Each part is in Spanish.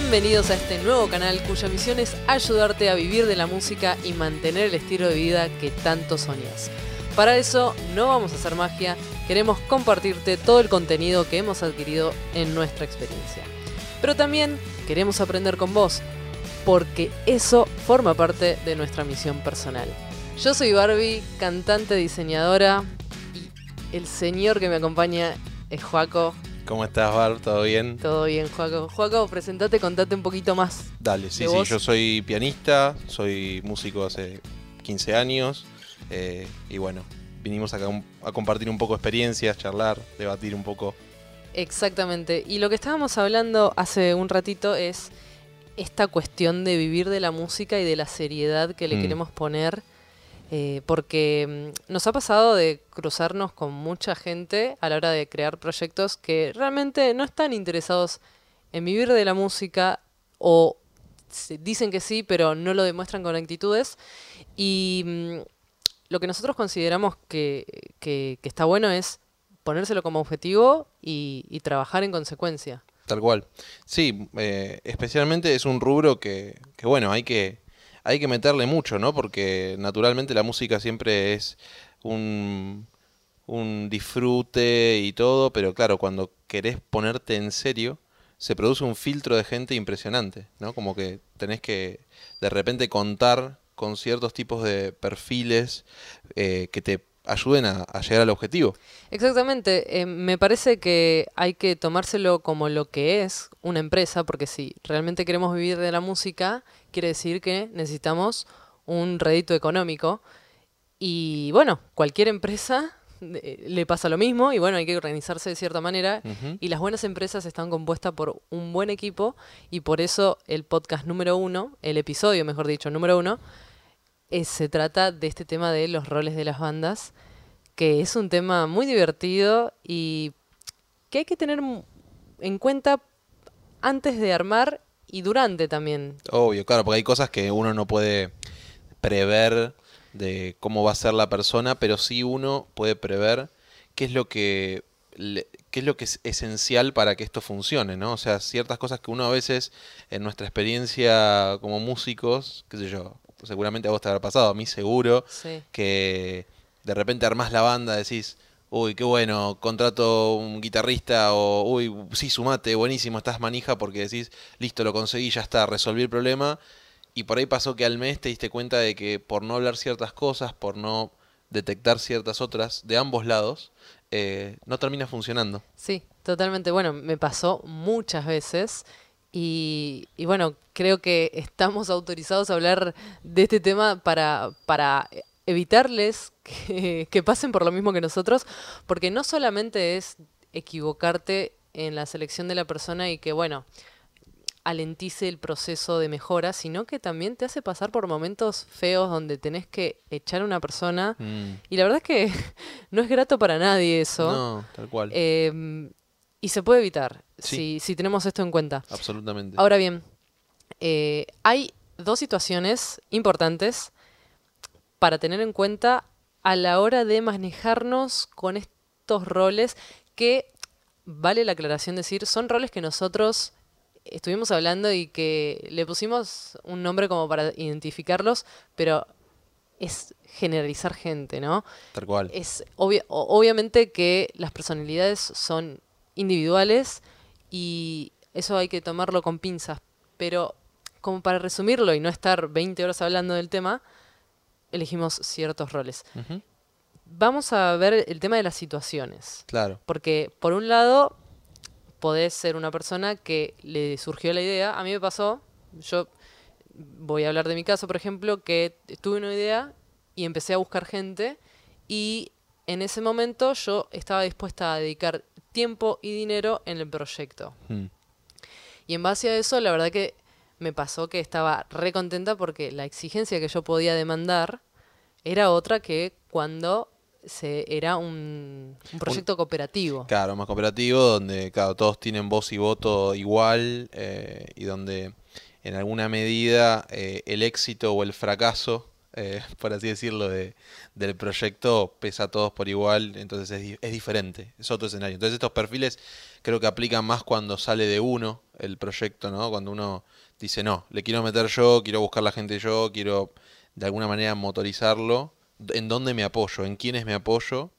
Bienvenidos a este nuevo canal cuya misión es ayudarte a vivir de la música y mantener el estilo de vida que tanto soñas. Para eso no vamos a hacer magia, queremos compartirte todo el contenido que hemos adquirido en nuestra experiencia. Pero también queremos aprender con vos, porque eso forma parte de nuestra misión personal. Yo soy Barbie, cantante, diseñadora, y el señor que me acompaña es Joaco. ¿Cómo estás, Barb? ¿Todo bien? Todo bien, Joaco. Joaco, presentate, contate un poquito más. Dale, sí, ¿De sí, vos? yo soy pianista, soy músico hace 15 años eh, y bueno, vinimos acá a compartir un poco experiencias, charlar, debatir un poco. Exactamente. Y lo que estábamos hablando hace un ratito es esta cuestión de vivir de la música y de la seriedad que le Mm. queremos poner. Eh, porque mm, nos ha pasado de cruzarnos con mucha gente a la hora de crear proyectos que realmente no están interesados en vivir de la música o dicen que sí, pero no lo demuestran con actitudes. Y mm, lo que nosotros consideramos que, que- está bueno es ponérselo como objetivo y, y trabajar en consecuencia. Tal cual. Sí, eh, especialmente es un rubro que, que, bueno, hay que, hay que meterle mucho, ¿no? Porque naturalmente la música siempre es un, un disfrute y todo, pero claro, cuando querés ponerte en serio, se produce un filtro de gente impresionante, ¿no? Como que tenés que de repente contar con ciertos tipos de perfiles eh, que te ayuden a, llegar al objetivo. Exactamente, eh, me parece que hay que tomárselo como lo que es una empresa, porque si realmente queremos vivir de la música, quiere decir que necesitamos un rédito económico. Y bueno, cualquier empresa eh, le pasa lo mismo y bueno, hay que organizarse de cierta manera. Y las buenas empresas están compuestas por un buen equipo y por eso el podcast número uno, el episodio mejor dicho, número uno, eh, se trata de este tema de los roles de las bandas, que es un tema muy divertido y que hay que tener en cuenta antes de armar y durante también. Obvio, claro, porque hay cosas que uno no puede prever de cómo va a ser la persona, pero sí uno puede prever qué es lo que qué es lo que es esencial para que esto funcione, ¿no? O sea, ciertas cosas que uno a veces en nuestra experiencia como músicos, qué sé yo, seguramente a vos te habrá pasado, a mí seguro, Sí. que de repente armás la banda, decís, uy, qué bueno, contrato un guitarrista o, uy, sí, sumate, buenísimo, estás manija porque decís, listo, lo conseguí, ya está, resolví el problema. Y por ahí pasó que al mes te diste cuenta de que por no hablar ciertas cosas, por no detectar ciertas otras de ambos lados, eh, no termina funcionando. Sí, totalmente. Bueno, me pasó muchas veces y, y bueno, creo que estamos autorizados a hablar de este tema para, para evitarles que, que pasen por lo mismo que nosotros, porque no solamente es equivocarte en la selección de la persona y que, bueno, alentice el proceso de mejora, sino que también te hace pasar por momentos feos donde tenés que echar a una persona. Mm, Y la verdad es que no es grato para nadie eso. no, tal cual. Eh, y se puede evitar Sí. si, si tenemos esto en cuenta. absolutamente. Ahora bien, eh, hay dos situaciones importantes para tener en cuenta a la hora de manejarnos con estos roles que, vale la aclaración decir, son roles que nosotros estuvimos hablando y que le pusimos un nombre como para identificarlos, pero es generalizar gente, ¿no? tal cual. Es obvia- obviamente que las personalidades son individuales y eso hay que tomarlo con pinzas, pero como para resumirlo y no estar 20 horas hablando del tema, elegimos ciertos roles. Vamos a ver el tema de las situaciones, Claro. porque por un lado podés ser una persona que le surgió la idea, a mí me pasó, yo voy a hablar de mi caso, por ejemplo, que tuve una idea y empecé a buscar gente y en ese momento yo estaba dispuesta a dedicar tiempo y dinero en el proyecto. Mm, Y en base a eso, la verdad que me pasó que estaba re contenta porque la exigencia que yo podía demandar era otra que cuando se era un, un proyecto cooperativo. Claro, más cooperativo, donde claro, todos tienen voz y voto igual eh, y donde en alguna medida eh, el éxito o el fracaso eh, por así decirlo, de, del proyecto pesa a todos por igual, entonces es, es diferente, es otro escenario. Entonces estos perfiles creo que aplican más cuando sale de uno el proyecto, ¿no? Cuando uno dice, no, le quiero meter yo, quiero buscar la gente yo, quiero de alguna manera motorizarlo. ¿En dónde me apoyo? ¿En quiénes me apoyo?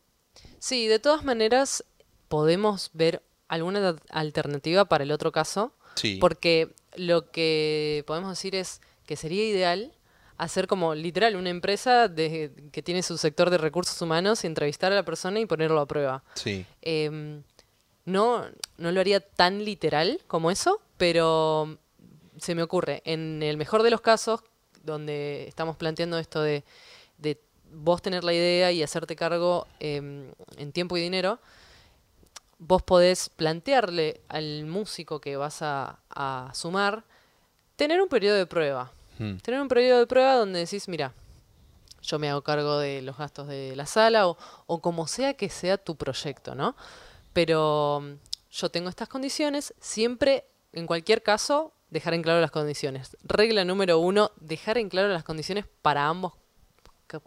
Sí, de todas maneras podemos ver alguna al- alternativa para el otro caso, Sí. porque lo que podemos decir es que sería ideal hacer como literal una empresa de- que tiene su sector de recursos humanos y entrevistar a la persona y ponerlo a prueba. Sí. Em, no, no lo haría tan literal como eso, pero se me ocurre, en el mejor de los casos, donde estamos planteando esto de, de vos tener la idea y hacerte cargo em, en tiempo y dinero, vos podés plantearle al músico que vas a, a sumar tener un periodo de prueba. Mm. Tener un periodo de prueba donde decís, mira, yo me hago cargo de los gastos de la sala o, o como sea que sea tu proyecto, ¿no? Pero yo tengo estas condiciones, siempre, en cualquier caso, dejar en claro las condiciones. Regla número uno, dejar en claro las condiciones para ambos,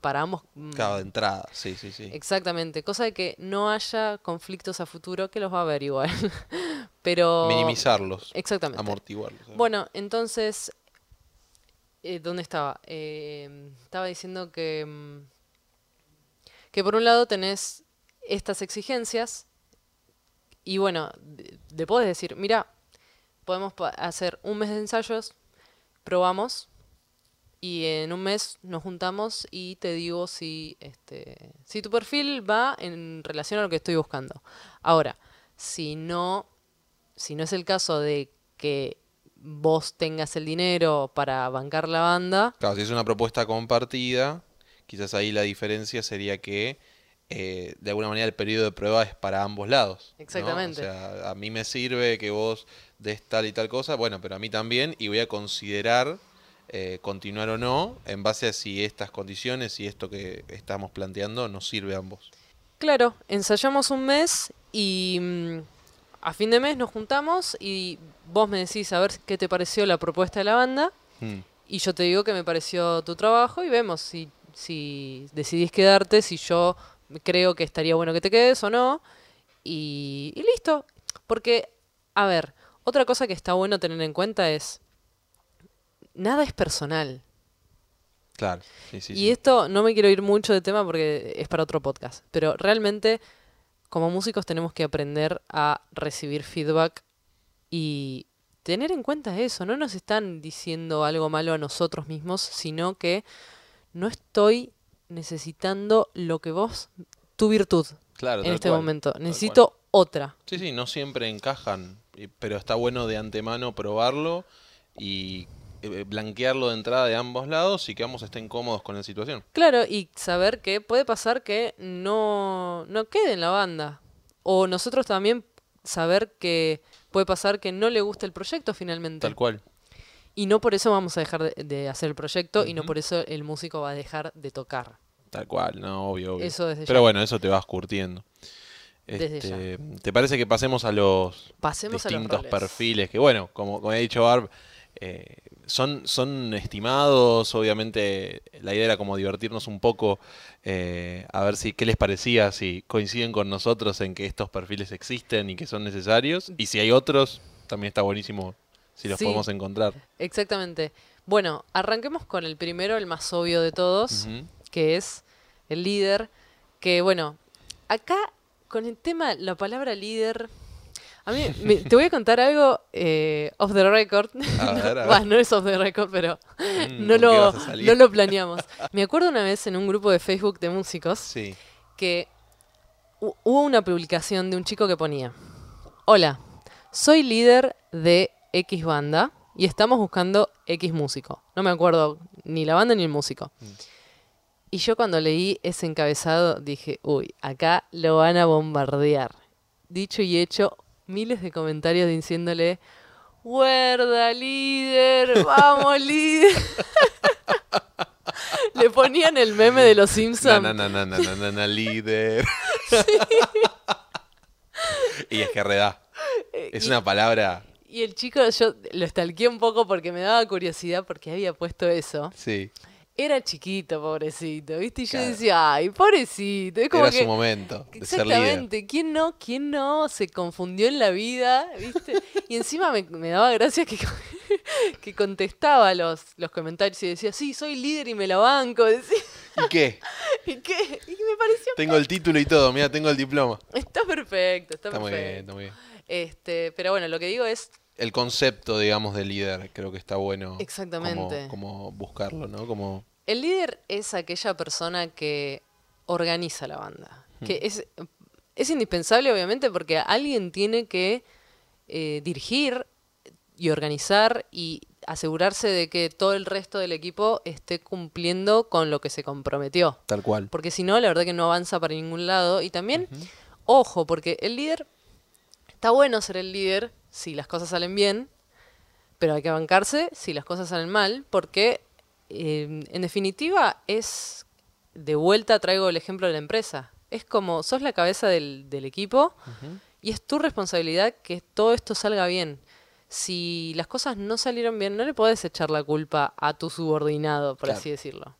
para ambos mm, Claro, de entrada, sí, sí, sí. Exactamente, cosa de que no haya conflictos a futuro, que los va a haber igual. Pero. Minimizarlos, Exactamente. amortiguarlos. ¿sabes? Bueno, entonces. eh, ¿Dónde estaba? Eh, estaba diciendo que. mm, Que por un lado tenés estas exigencias. Y bueno, de- le podés decir, mira, podemos hacer un mes de ensayos, probamos. Y en un mes nos juntamos y te digo si, este, si tu perfil va en relación a lo que estoy buscando. Ahora, si no, si no es el caso de que vos tengas el dinero para bancar la banda, Claro, si es una propuesta compartida, quizás ahí la diferencia sería que eh, de alguna manera el periodo de prueba es para ambos lados. ¿no? Exactamente. O sea, a mí me sirve que vos des tal y tal cosa, bueno, pero a mí también, y voy a considerar eh, continuar o no en base a si estas condiciones y esto que estamos planteando nos sirve a ambos. claro, ensayamos un mes y mm, a fin de mes nos juntamos y vos me decís a ver qué te pareció la propuesta de la banda Mm, y yo te digo que me pareció tu trabajo y vemos si, si decidís quedarte, si yo creo que estaría bueno que te quedes o no y, y listo. Porque, a ver, otra cosa que está bueno tener en cuenta es, nada es personal. claro, sí, sí, y sí. esto no me quiero ir mucho de tema porque es para otro podcast, pero realmente como músicos tenemos que aprender a recibir feedback y tener en cuenta eso. No nos están diciendo algo malo a nosotros mismos, sino que no estoy necesitando lo que vos, tu virtud Claro, en este cual, momento. Necesito otra. Sí, sí, no siempre encajan, pero está bueno de antemano probarlo y eh, blanquearlo de entrada de ambos lados y que ambos estén cómodos con la situación. Claro, y saber que puede pasar que no, no quede en la banda. O nosotros también saber que puede pasar que no le guste el proyecto finalmente. Tal cual. Y no por eso vamos a dejar de, de hacer el proyecto y no por eso el músico va a dejar de tocar. Tal cual, no, obvio, obvio. Eso desde Pero ya. bueno, eso te vas curtiendo. Este, ¿Te parece que pasemos a los Pasemos a los distintos perfiles? Que bueno, como, como ha dicho Barb, eh, son, son estimados, obviamente la idea era como divertirnos un poco, eh, a ver si qué les parecía, si coinciden con nosotros en que estos perfiles existen y que son necesarios, y si hay otros, también está buenísimo si los Sí. podemos encontrar. Exactamente. Bueno, arranquemos con el primero, el más obvio de todos, que es el líder. Que bueno, acá con el tema, la palabra líder. A mí, me- te voy a contar algo eh, off the record. A ver, a ver. Bah, no es off the record, pero Mm, no, ¿con qué lo, no lo planeamos. Me acuerdo una vez en un grupo de Facebook de músicos Sí. que hu- hubo una publicación de un chico que ponía, hola, soy líder de X banda y estamos buscando X músico. No me acuerdo ni la banda ni el músico. Mm. Y yo cuando leí ese encabezado dije, uy, acá lo van a bombardear. Dicho y hecho, miles de comentarios diciéndole, ¡Huerda, líder! ¡Vamos, líder! Le ponían el meme de los Simpsons. na, na, na, na, na, na, na, líder. y es que redá. Es y- una palabra. Y el chico, yo lo stalkeé un poco porque me daba curiosidad porque había puesto eso. Sí. Era chiquito, pobrecito, ¿viste? Y yo decía, ay, pobrecito. Es como Era que, su momento de ser líder. Exactamente, ¿quién no, quién no se confundió en la vida, viste? Y encima me, me daba gracia que, que contestaba los, los comentarios y decía, sí, soy líder y me la banco, decía, ¿Y qué? ¿y qué? Y me pareció, Tengo el título y todo, mira, tengo el diploma. está perfecto, está, Está muy bien, perfecto. está muy bien. Este, pero bueno, lo que digo es, El concepto, digamos, de líder, creo que está bueno. Exactamente. Como, como buscarlo, ¿no? Como, el líder es aquella persona que organiza la banda, que es, es indispensable obviamente porque alguien tiene que eh, dirigir y organizar y asegurarse de que todo el resto del equipo esté cumpliendo con lo que se comprometió. tal cual. Porque si no, la verdad que no avanza para ningún lado. Y también, ojo, porque el líder, está bueno ser el líder si las cosas salen bien, pero hay que bancarse si las cosas salen mal, porque eh, en definitiva es, de vuelta traigo el ejemplo de la empresa, es como, sos la cabeza del, del equipo y es tu responsabilidad que todo esto salga bien. Si las cosas no salieron bien, no le podés echar la culpa a tu subordinado, por Claro. así decirlo.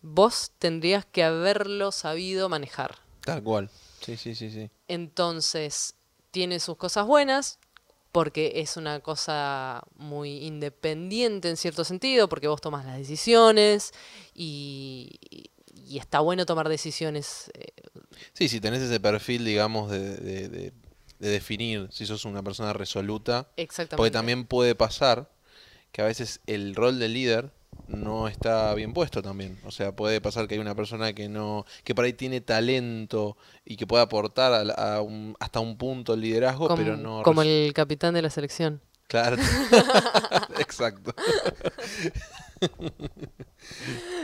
Vos tendrías que haberlo sabido manejar. Tal cual. Sí, sí, sí, sí. Entonces, tiene sus cosas buenas, porque es una cosa muy independiente en cierto sentido, porque vos tomas las decisiones y, y- está bueno tomar decisiones. eh, Sí, si tenés ese perfil, digamos, de, de- de- de definir si sos una persona resoluta. exactamente. Porque también puede pasar que a veces el rol del líder no está bien puesto también. O sea, puede pasar que hay una persona que no, que por ahí tiene talento y que puede aportar a la- a un- hasta un punto el liderazgo, como, pero no. como el capitán de la selección. Claro. Exacto.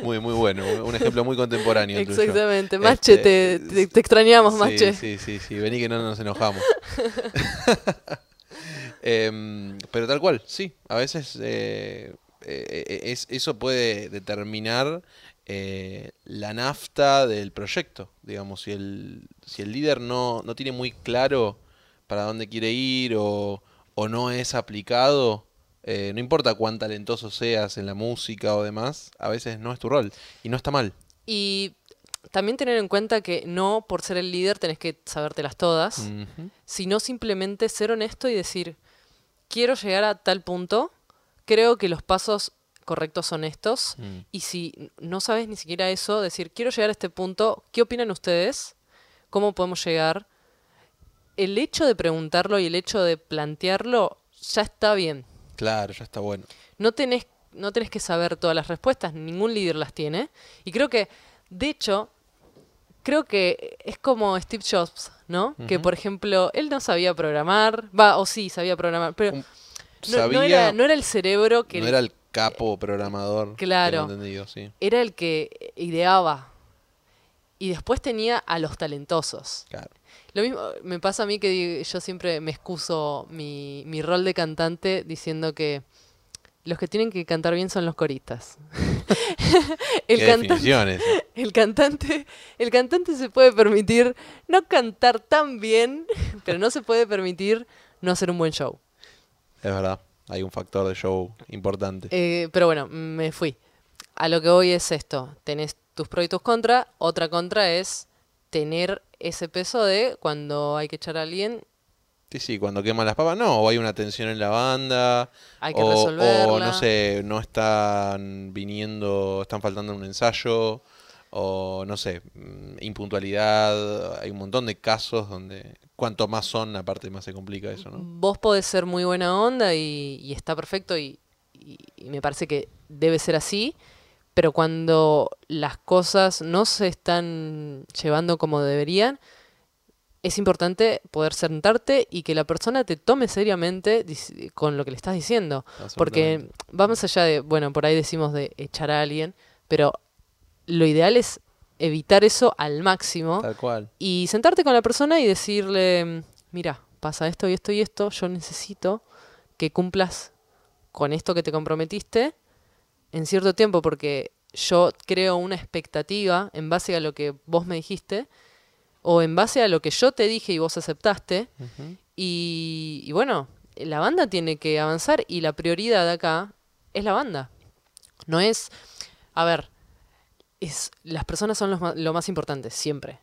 muy, muy bueno. Un ejemplo muy contemporáneo. tuyo. Exactamente. Mache, Este, te, te- te extrañamos, sí, Mache. Sí, sí, sí. Vení que no nos enojamos. Em, pero tal cual, sí. A veces eh, eh, es, eso puede determinar eh, la nafta del proyecto. Digamos, si el, si el líder no, no tiene muy claro para dónde quiere ir o, o no es aplicado, eh, no importa cuán talentoso seas en la música o demás, a veces no es tu rol. Y no está mal. Y también tener en cuenta que no por ser el líder tenés que sabértelas todas. Sino simplemente ser honesto y decir, quiero llegar a tal punto, creo que los pasos correctos son estos, Mm. y si no sabes ni siquiera eso, decir, quiero llegar a este punto, ¿qué opinan ustedes? ¿Cómo podemos llegar? El hecho de preguntarlo y el hecho de plantearlo ya está bien. Claro, ya está bueno. No tenés, no tenés que saber todas las respuestas, ningún líder las tiene. Y creo que, de hecho, creo que es como Steve Jobs, ¿no? Que, por ejemplo, él no sabía programar, va, o sí, sabía programar, pero Un- Sabía, no era, no era el cerebro que no era el capo programador. Claro. sí. era el que ideaba. Y después tenía a los talentosos. Claro. Lo mismo me pasa a mí que yo siempre me excuso mi, mi rol de cantante diciendo que los que tienen que cantar bien son los coristas. el, Qué cantante, el cantante, el cantante se puede permitir no cantar tan bien, pero no se puede permitir no hacer un buen show. Es verdad. Hay un factor de show importante. Eh, pero bueno, me fui. A lo que voy es esto. Tenés tus pros y tus contras. Otra contra es tener ese peso de cuando hay que echar a alguien, Sí, sí, cuando queman las papas, no, o hay una tensión en la banda, hay que o, resolverla. o no sé, no están viniendo, están faltando en un ensayo, o no sé, mm, impuntualidad, hay un montón de casos donde cuanto más son, aparte más se complica eso, ¿no? Vos podés ser muy buena onda y, y está perfecto y, y- y me parece que debe ser así, pero cuando las cosas no se están llevando como deberían, es importante poder sentarte y que la persona te tome seriamente con lo que le estás diciendo. Porque Absolutamente. va más allá de, bueno, por ahí decimos de echar a alguien, pero lo ideal es evitar eso al máximo Tal cual. y sentarte con la persona y decirle, mira, pasa esto y esto y esto, yo necesito que cumplas con esto que te comprometiste en cierto tiempo, porque yo creo una expectativa en base a lo que vos me dijiste, o en base a lo que yo te dije y vos aceptaste, y, y bueno, la banda tiene que avanzar y la prioridad acá es la banda. No es, A ver, es, las personas son los lo más importante, siempre.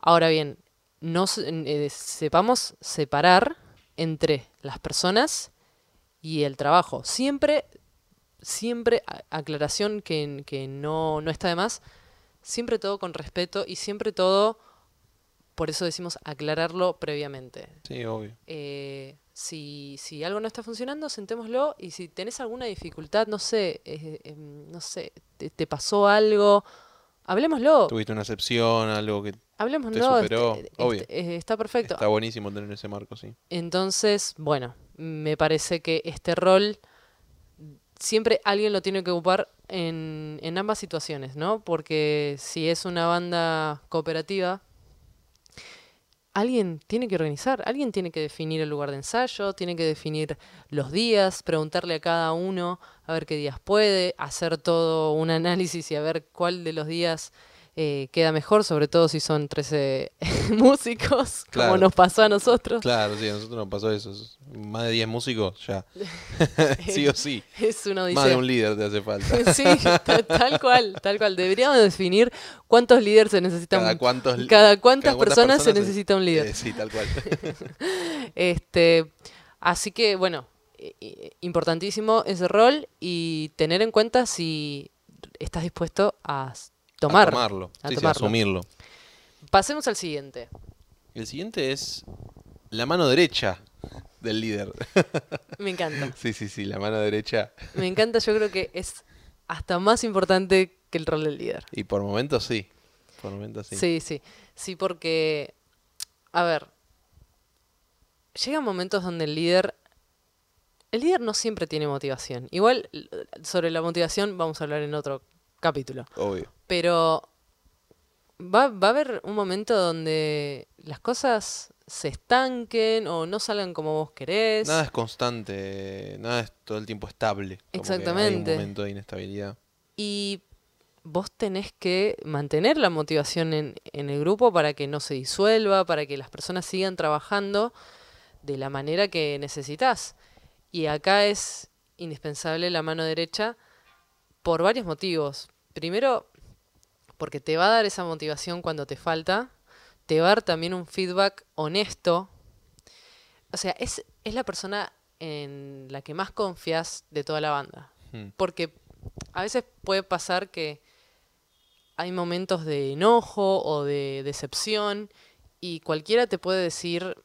Ahora bien, no eh, sepamos separar entre las personas y el trabajo. Siempre, siempre, aclaración que, que no, no está de más, siempre todo con respeto y siempre todo, por eso decimos aclararlo previamente. Sí, obvio. Eh, si, si algo no está funcionando, sentémoslo y si tenés alguna dificultad, no sé, eh, em, no sé, te, te pasó algo, hablemoslo, Tuviste una excepción, algo que hablemoslo, superó, este, obvio. este, eh, está perfecto. está buenísimo tener ese marco, sí. Entonces, bueno, me parece que este rol siempre alguien lo tiene que ocupar en, en ambas situaciones, ¿no? Porque si es una banda cooperativa, alguien tiene que organizar, alguien tiene que definir el lugar de ensayo, tiene que definir los días, preguntarle a cada uno a ver qué días puede, hacer todo un análisis y a ver cuál de los días eh, queda mejor, sobre todo si son 13 músicos, Claro. como nos pasó a nosotros. Claro, sí, a nosotros nos pasó eso. Más de 10 músicos, ya. sí o sí. Es una Más de odisea. un líder te hace falta. Sí, ta- tal cual, tal cual. Deberíamos definir cuántos líderes se necesitan. Cada cuántos cada cuántas cada cuántas personas, se personas se- necesita un líder. Eh, sí, tal cual. Este, así que bueno, importantísimo ese rol y tener en cuenta si estás dispuesto a tomar. A tomarlo. a sí, sí, asumirlo. Pasemos al siguiente. El siguiente es la mano derecha del líder. Me encanta. sí, sí, sí, la mano derecha. Me encanta, yo creo que es hasta más importante que el rol del líder. Y por momentos sí. Por momentos sí. Sí, sí. Sí, porque, a ver, llegan momentos donde el líder, el líder no siempre tiene motivación. Igual sobre la motivación vamos a hablar en otro capítulo. Obvio. Pero va, va a haber un momento donde las cosas se estanquen o no salgan como vos querés. Nada es constante, nada es todo el tiempo estable. Como que Exactamente. hay un momento de inestabilidad. Y vos tenés que mantener la motivación en, en el grupo para que no se disuelva, para que las personas sigan trabajando de la manera que necesitas. Y acá es indispensable la mano derecha por varios motivos. Primero, porque te va a dar esa motivación cuando te falta, te va a dar también un feedback honesto. O sea, es, es la persona en la que más confías de toda la banda. Hmm. Porque a veces puede pasar que hay momentos de enojo o de decepción y cualquiera te puede decir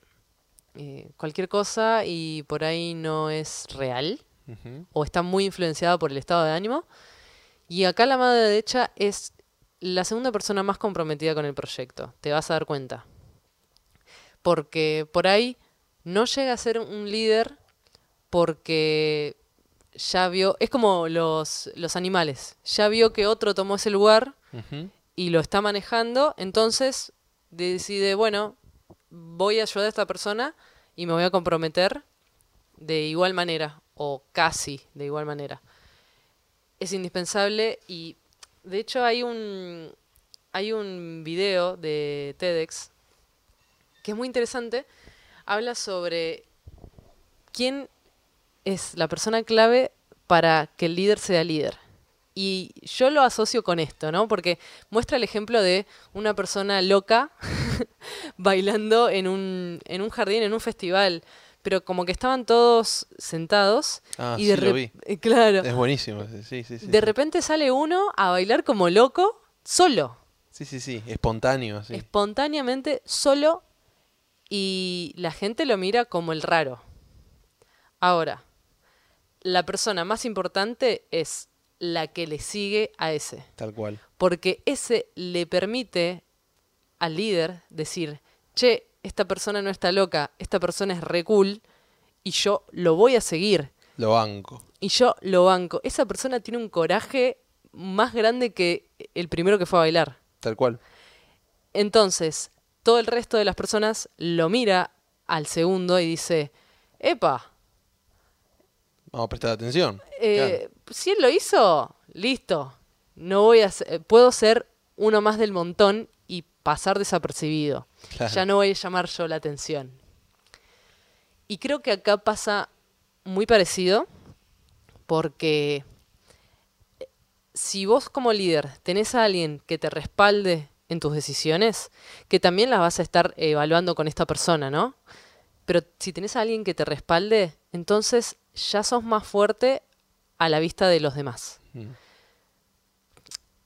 eh, cualquier cosa y por ahí no es real O está muy influenciada por el estado de ánimo. Y acá la mano derecha es la segunda persona más comprometida con el proyecto, te vas a dar cuenta. Porque por ahí no llega a ser un líder porque ya vio, es como los, los animales, ya vio que otro tomó ese lugar y lo está manejando, entonces decide, bueno, voy a ayudar a esta persona y me voy a comprometer de igual manera, o casi de igual manera. Es indispensable y de hecho hay un, hay un video de TEDx que es muy interesante, habla sobre quién es la persona clave para que el líder sea líder. Y yo lo asocio con esto, ¿no? Porque muestra el ejemplo de una persona loca bailando en un, en un jardín, en un festival, pero como que estaban todos sentados Ah, y de sí, lo vi. claro, Es buenísimo. Sí, sí, sí. de sí. repente sale uno a bailar como loco, solo, Sí, sí, sí. Espontáneo, así. espontáneamente solo y la gente lo mira como el raro. Ahora, la persona más importante es la que le sigue a ese, Tal cual. porque ese le permite al líder decir, che, esta persona no está loca, esta persona es re cool y yo lo voy a seguir Lo banco. y yo lo banco. Esa persona tiene un coraje más grande que el primero que fue a bailar. Tal cual. Entonces, todo el resto de las personas lo mira al segundo y dice, epa, Vamos a prestar atención. eh, si él lo hizo, listo. No voy a ser- puedo ser uno más del montón pasar desapercibido. Claro. Ya no voy a llamar yo la atención. Y creo que acá pasa muy parecido porque si vos como líder tenés a alguien que te respalde en tus decisiones, que también las vas a estar evaluando con esta persona, ¿no? Pero si tenés a alguien que te respalde, entonces ya sos más fuerte a la vista de los demás. Mm.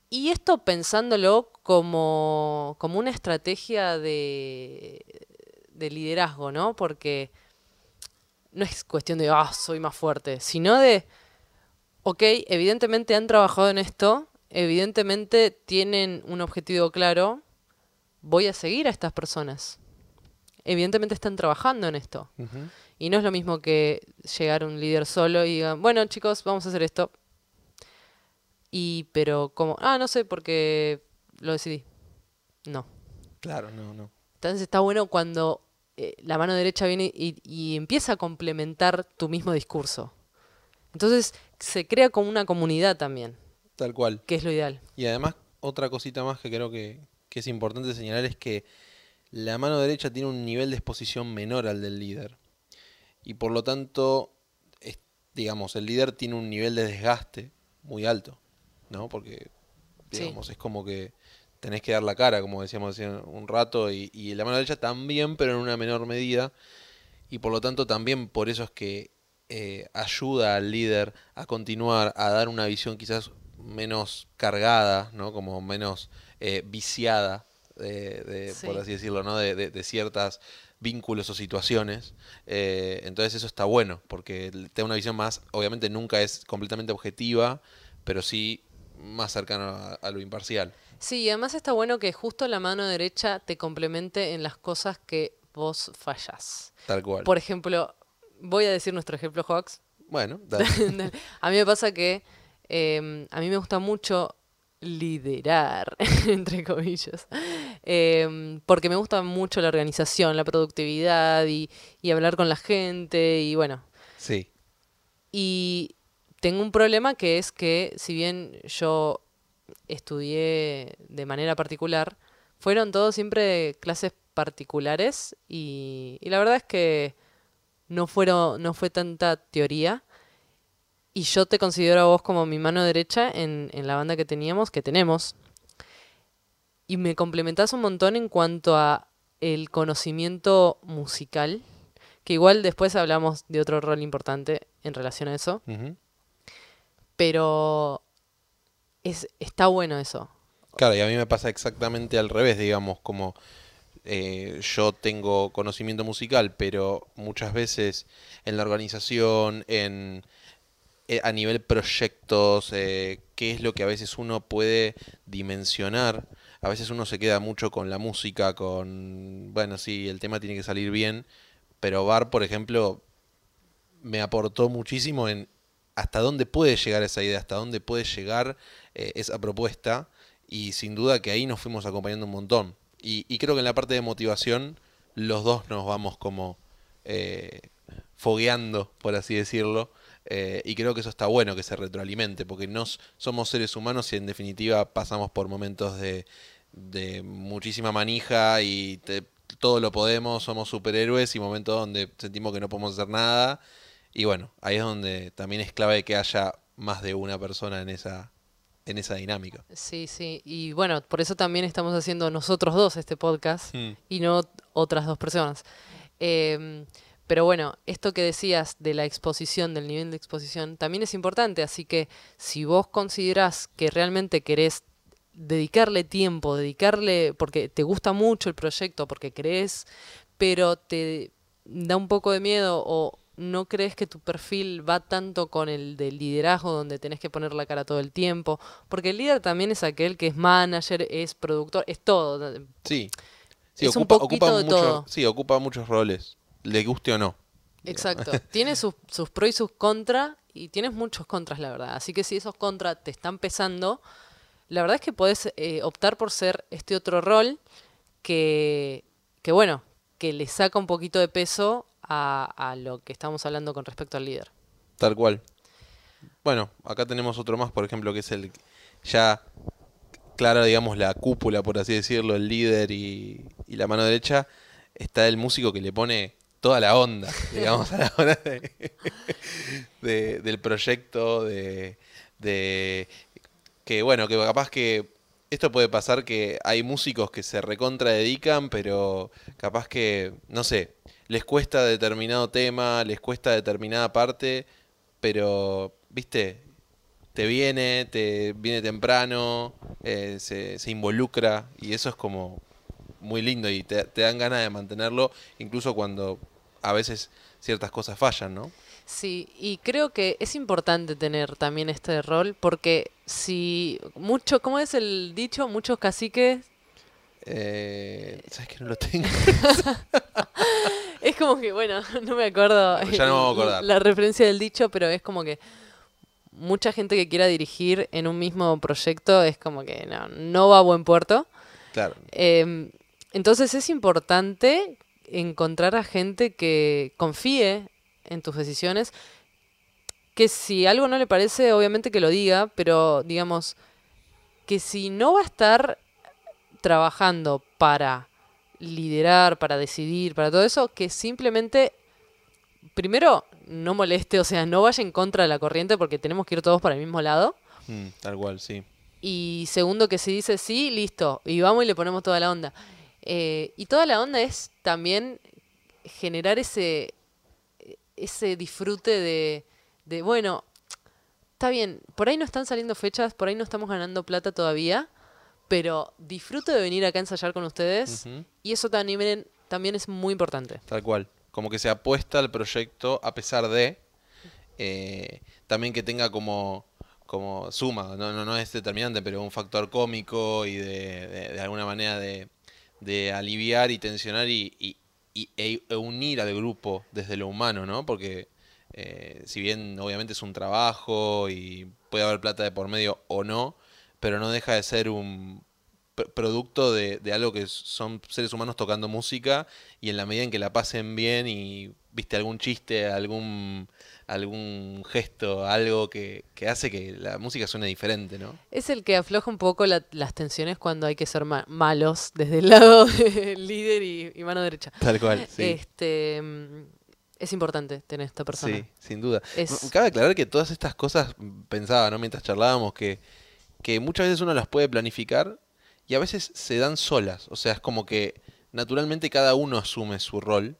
Y esto pensándolo como, como una estrategia de, de liderazgo, ¿no? Porque no es cuestión de, ah, soy más fuerte, sino de, ok, evidentemente han trabajado en esto, evidentemente tienen un objetivo claro, voy a seguir a estas personas. Evidentemente están trabajando en esto. Y no es lo mismo que llegar un líder solo y digan, bueno chicos, vamos a hacer esto. Y, pero como, ah, no sé, porque lo decidí. No. Claro, no, no. Entonces está bueno cuando eh, la mano derecha viene y, y empieza a complementar tu mismo discurso. Entonces se crea como una comunidad también, Tal cual. que es lo ideal. Y además, otra cosita más que creo que, que es importante señalar es que la mano derecha tiene un nivel de exposición menor al del líder. Y por lo tanto, es- digamos, el líder tiene un nivel de desgaste muy alto, ¿no? Porque, Sí. digamos, es como que tenés que dar la cara, como decíamos hace un rato, y, y la mano derecha también, pero en una menor medida. Y por lo tanto, también por eso es que eh, ayuda al líder a continuar, a dar una visión quizás menos cargada, ¿no? Como menos eh, viciada, de, de- Sí. por así decirlo, ¿no? De, de- de ciertas vínculos o situaciones. Eh, entonces eso está bueno, porque te da una visión más, obviamente nunca es completamente objetiva, pero sí más cercana a, a lo imparcial. Sí, y además está bueno que justo la mano derecha te complemente en las cosas que vos fallas. Tal cual. Por ejemplo, voy a decir nuestro ejemplo, Hawks. Bueno, dale. a mí me pasa que eh, a mí me gusta mucho liderar, entre comillas, Eh, porque me gusta mucho la organización, la productividad y, y hablar con la gente y bueno, sí. y tengo un problema que es que si bien yo estudié de manera particular, fueron todos siempre clases particulares y, y la verdad es que no, fueron, no fue tanta teoría. Y yo te considero a vos como mi mano derecha en, en la banda que teníamos, que tenemos. Y me complementás un montón en cuanto a el conocimiento musical, que igual después hablamos de otro rol importante en relación a eso, Ujú. Pero es, está bueno eso. Claro, y a mí me pasa exactamente al revés, digamos, como eh, yo tengo conocimiento musical, pero muchas veces en la organización, en eh, a nivel proyectos, eh, qué es lo que a veces uno puede dimensionar. A veces uno se queda mucho con la música, con, bueno, sí, el tema tiene que salir bien, pero Bar, por ejemplo, me aportó muchísimo en hasta dónde puede llegar esa idea, hasta dónde puede llegar eh, esa propuesta, y sin duda que ahí nos fuimos acompañando un montón. Y, y creo que en la parte de motivación los dos nos vamos como eh, fogueando, por así decirlo, eh, y creo que eso está bueno que se retroalimente, porque nos somos seres humanos y en definitiva pasamos por momentos de, de muchísima manija y te- todo lo podemos, somos superhéroes y momentos donde sentimos que no podemos hacer nada. Y bueno, ahí es donde también es clave que haya más de una persona en esa, en esa dinámica. Sí, sí. Y bueno, por eso también estamos haciendo nosotros dos este podcast Mm. y no otras dos personas. Em, pero bueno, esto que decías de la exposición, del nivel de exposición, también es importante. Así que si vos considerás que realmente querés dedicarle tiempo, dedicarle, porque te gusta mucho el proyecto, porque crees, pero te da un poco de miedo o no crees que tu perfil va tanto con el del liderazgo donde tenés que poner la cara todo el tiempo, porque el líder también es aquel que es manager, es productor, es todo. Sí. Sí, Es ocupa, de mucho- todo. sí, ocupa muchos roles, le guste o no. Exacto. Tiene sus, sus pros y sus contras, y tienes muchos contras, la verdad. Así que si esos contras te están pesando, la verdad es que podés eh, optar por ser este otro rol que, que, bueno, que le saca un poquito de peso a, a lo que estamos hablando con respecto al líder. Tal cual. Bueno, acá tenemos otro más, por ejemplo, que es el ya clara, digamos, la cúpula, por así decirlo, el líder y, y la mano derecha. Está el músico que le pone toda la onda, digamos, a la hora de, de- del proyecto, de, de que bueno, que capaz que esto puede pasar que hay músicos que se recontra dedican, pero capaz que, no sé, les cuesta determinado tema, les cuesta determinada parte, pero, viste, te viene, te viene temprano, eh, se, se involucra y eso es como muy lindo y te, te dan ganas de mantenerlo, incluso cuando a veces ciertas cosas fallan, ¿no? Sí, y creo que es importante tener también este rol porque si mucho, ¿cómo es el dicho? Muchos caciques. Eh, ¿Sabes que no lo tengo? Es como que, bueno, no me acuerdo Ya no a acordar. la referencia del dicho, pero es como que mucha gente que quiera dirigir en un mismo proyecto es como que no, no va a buen puerto. Claro, Eh, entonces es importante encontrar a gente que confíe en tus decisiones, que si algo no le parece, obviamente que lo diga, pero digamos que si no va a estar trabajando para liderar, para decidir, para todo eso, que simplemente, primero, no moleste, o sea, no vaya en contra de la corriente porque tenemos que ir todos para el mismo lado. Mm, tal cual, sí. Y segundo, que si dice sí, listo. Y vamos y le ponemos toda la onda. Eh, y toda la onda es también generar ese, ese disfrute de, de, bueno, está bien, por ahí no están saliendo fechas, por ahí no estamos ganando plata todavía, pero disfruto de venir acá a ensayar con ustedes. Y eso también, también es muy importante. Tal cual. Como que se apuesta al proyecto a pesar de eh, también que tenga como, como suma, no, no, no es determinante, pero un factor cómico y de, de- de alguna manera de, de aliviar y tensionar y, y- y- e, e unir al grupo desde lo humano, ¿no? Porque eh, si bien obviamente es un trabajo y puede haber plata de por medio o no, pero no deja de ser un pr- producto de, de algo que son seres humanos tocando música y en la medida en que la pasen bien y viste algún chiste, algún algún gesto, algo que, que hace que la música suene diferente, ¿no? Es el que afloja un poco la- las tensiones cuando hay que ser ma- malos desde el lado del líder y, y mano derecha. Tal cual, sí. Este, mm, es importante tener esta persona. Sí, sin duda. Es- Cabe aclarar que todas estas cosas, pensaba, ¿no? Mientras charlábamos, que, que muchas veces uno las puede planificar y a veces se dan solas. O sea, es como que naturalmente cada uno asume su rol,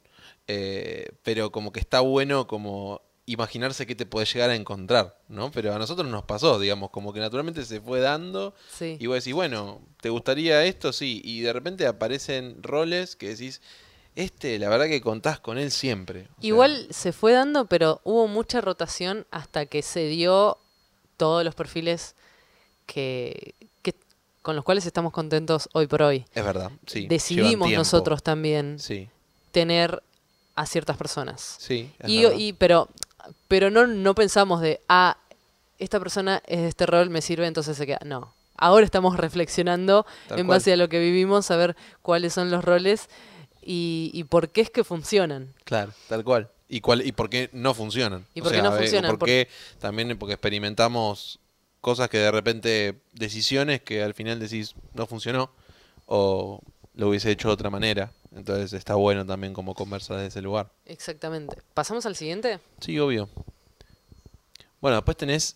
eh, pero como que está bueno como imaginarse qué te puedes llegar a encontrar, ¿no? Pero a nosotros nos pasó, digamos, como que naturalmente se fue dando Sí. y vos decís, bueno, ¿te gustaría esto? Sí, y de repente aparecen roles que decís, este, la verdad que contás con él siempre. O sea, Igual se fue dando, pero hubo mucha rotación hasta que se dio todos los perfiles que, que- con los cuales estamos contentos hoy por hoy. Es verdad, sí. Decidimos nosotros también Sí, tener a ciertas personas. sí. es Y, verdad. y- pero pero no, no pensamos de, ah, esta persona es de este rol, me sirve, entonces se queda. No. Ahora estamos reflexionando Tal en cual. base a lo que vivimos, a ver cuáles son los roles y, y por qué es que funcionan. Claro, tal cual. ¿Y, cuál, ¿Y por qué no funcionan? ¿Y O por qué sea, no eh, funcionan? ¿Por Por- también porque experimentamos cosas que de repente, decisiones que al final decís no funcionó o lo hubiese hecho de otra manera. Entonces está bueno también como conversar desde ese lugar. Exactamente. ¿Pasamos al siguiente? Sí, obvio. Bueno, después tenés,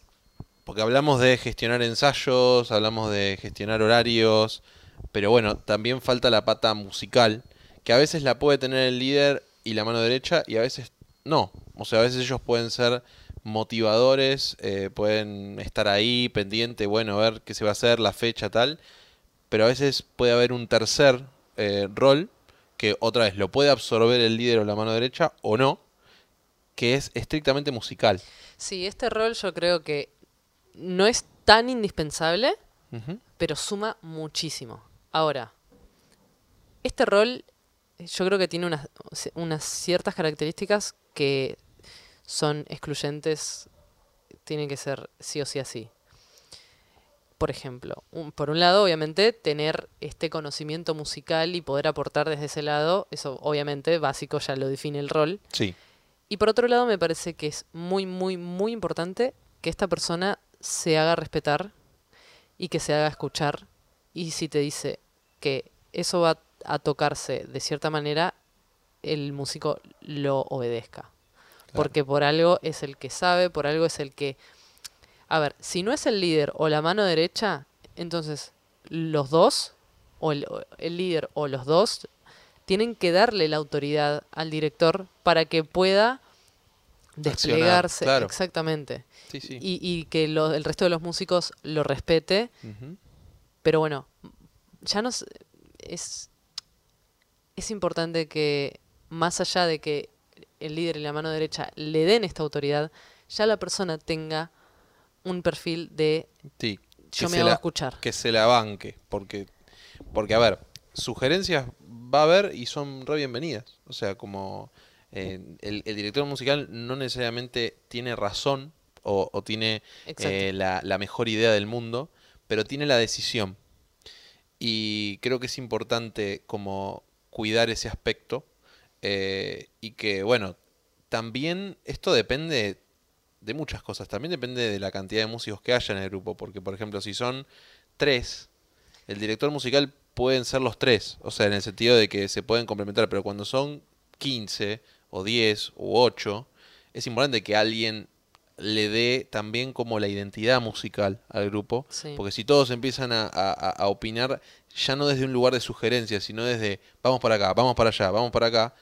porque hablamos de gestionar ensayos, hablamos de gestionar horarios, pero bueno, también falta la pata musical, que a veces la puede tener el líder y la mano derecha y a veces no. O sea, a veces ellos pueden ser motivadores, eh, pueden estar ahí pendiente, bueno, a ver qué se va a hacer, la fecha, tal, pero a veces puede haber un tercer eh, rol que otra vez lo puede absorber el líder o la mano derecha o no, que es estrictamente musical. Sí, este rol yo creo que no es tan indispensable, pero suma muchísimo. Ahora, este rol eh, yo creo que tiene unas, unas ciertas características que son excluyentes, tienen que ser sí o sí así. Por ejemplo, un- por un lado, obviamente, tener este conocimiento musical y poder aportar desde ese lado, eso obviamente básico ya lo define el rol. Sí, Y por otro lado, me parece que es muy, muy, muy importante que esta persona se haga respetar y que se haga escuchar. Y si te dice que eso va a tocarse de cierta manera, el músico lo obedezca. Porque por algo es el que sabe, por algo es el que... A ver, si no es el líder o la mano derecha, entonces los dos, o el, el líder o los dos, tienen que darle la autoridad al director para que pueda desplegarse. claro. Exactamente. Sí, sí. Y, y que lo- el resto de los músicos lo respete. Pero bueno, ya nos es, es importante que más allá de que el líder y la mano derecha le den esta autoridad, ya la persona tenga un perfil de Sí, yo que me se hago la- escuchar. que se la banque, porque, porque a ver, sugerencias va a haber y son re bienvenidas. O sea, como eh, el, el director musical no necesariamente tiene razón o, o tiene eh, la, la mejor idea del mundo, pero tiene la decisión. Y creo que es importante como cuidar ese aspecto eh, y que, bueno, también esto depende de muchas cosas. También depende de la cantidad de músicos que haya en el grupo. Porque, por ejemplo, si son tres, el director musical pueden ser los tres. O sea, en el sentido de que se pueden complementar. Pero cuando son 15 o 10 u 8, es importante que alguien le dé también como la identidad musical al grupo. Sí. Porque si todos empiezan a- a opinar, ya no desde un lugar de sugerencia, sino desde vamos para acá, vamos para allá, vamos para acá,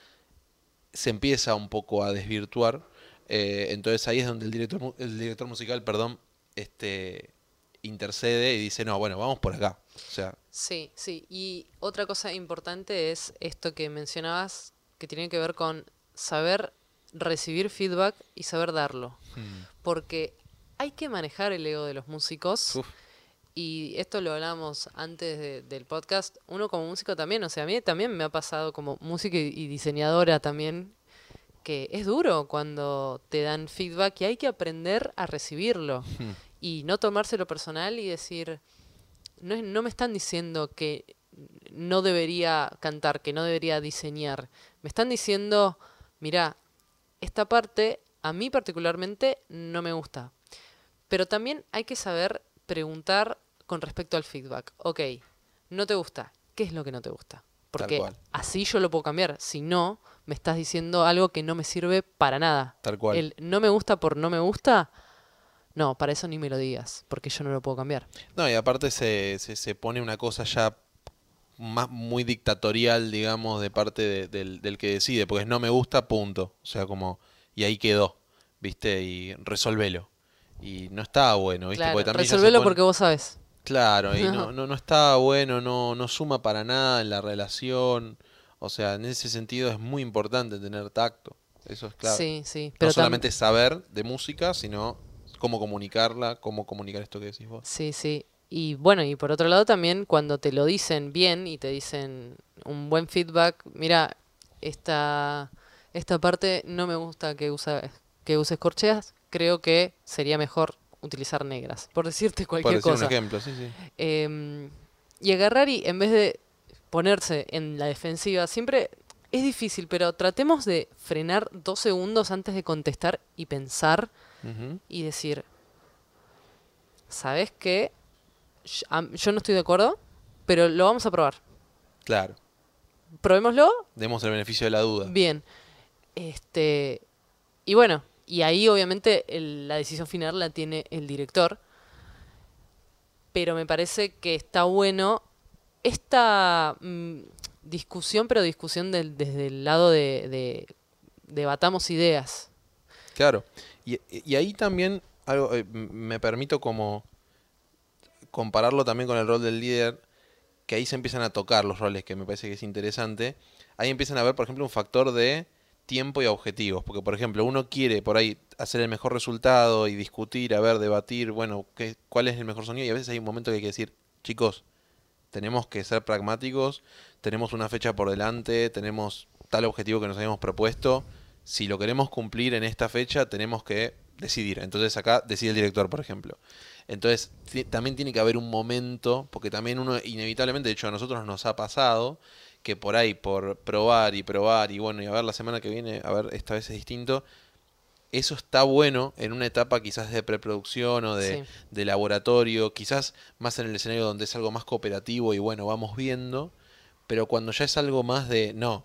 se empieza un poco a desvirtuar. eh, entonces ahí es donde el director, el director musical, perdón, este intercede y dice, no, bueno, vamos por acá. O sea, Sí, sí. Y otra cosa importante es esto que mencionabas, que tiene que ver con saber recibir feedback y saber darlo. Porque hay que manejar el ego de los músicos. uf, Y esto lo hablamos antes de- del podcast. Uno como músico también, o sea, a mí también me ha pasado como música y, y diseñadora también, que es duro cuando te dan feedback y hay que aprender a recibirlo. Hmm. Y no tomárselo personal y decir, no, es- no me están diciendo que no debería cantar, que no debería diseñar. Me están diciendo, mira, esta parte a mí particularmente no me gusta. Pero también hay que saber preguntar con respecto al feedback. Ok, no te gusta. ¿Qué es lo que no te gusta? Porque así yo lo puedo cambiar. Si no, me estás diciendo algo que no me sirve para nada. tal cual. El no me gusta por no me gusta, no, para eso ni me lo digas, porque yo no lo puedo cambiar. No, y aparte se, se, se pone una cosa ya más muy dictatorial, digamos, de parte de- del, del que decide, porque es no me gusta, punto. O sea, como, y ahí quedó, ¿viste? Y resolvelo. Y no está bueno, ¿viste? Claro, Porque también resolvelo pone- porque vos sabes. Claro, y no, No. no, está bueno, no, no suma para nada en la relación. O sea, en ese sentido es muy importante tener tacto. Eso es claro. Sí, sí. no Pero solamente saber de música, sino cómo comunicarla, cómo comunicar esto que decís vos. Sí, sí. Y bueno, y por otro lado también cuando te lo dicen bien y te dicen un buen feedback, mira, esta, esta parte no me gusta que, usa, que uses corcheas, creo que sería mejor utilizar negras, por decirte Por cualquier decir cosa. un ejemplo, sí, sí. Em, y agarrar y en vez de ponerse en la defensiva, siempre es difícil, pero tratemos de frenar dos segundos antes de contestar y pensar y decir, ¿sabes qué? Yo no estoy de acuerdo, pero lo vamos a probar. Claro. Probémoslo, Demos el beneficio de la duda. bien. Este, y bueno, y ahí obviamente la decisión final la tiene el director, pero me parece que está bueno esta mm, discusión, pero discusión desde el lado de, de debatamos ideas. Claro. Y, ahí también algo eh, me permito como compararlo también con el rol del líder, que ahí se empiezan a tocar los roles, que me parece que es interesante. Ahí empiezan a ver, por ejemplo, un factor de tiempo y objetivos, porque por ejemplo, uno quiere por ahí hacer el mejor resultado y discutir, a ver, debatir, bueno, qué, cuál es el mejor sonido y a veces hay un momento que hay que decir, chicos, tenemos que ser pragmáticos, tenemos una fecha por delante, tenemos tal objetivo que nos habíamos propuesto, si lo queremos cumplir en esta fecha, tenemos que decidir. Entonces acá decide el director, por ejemplo. Entonces también tiene que haber un momento, porque también uno inevitablemente, de hecho a nosotros nos ha pasado, que por ahí, por probar y probar y bueno, y a ver la semana que viene, a ver, esta vez es distinto, eso está bueno en una etapa quizás de preproducción o de, Sí. de laboratorio, quizás más en el escenario donde es algo más cooperativo y bueno, vamos viendo, pero cuando ya es algo más de, no,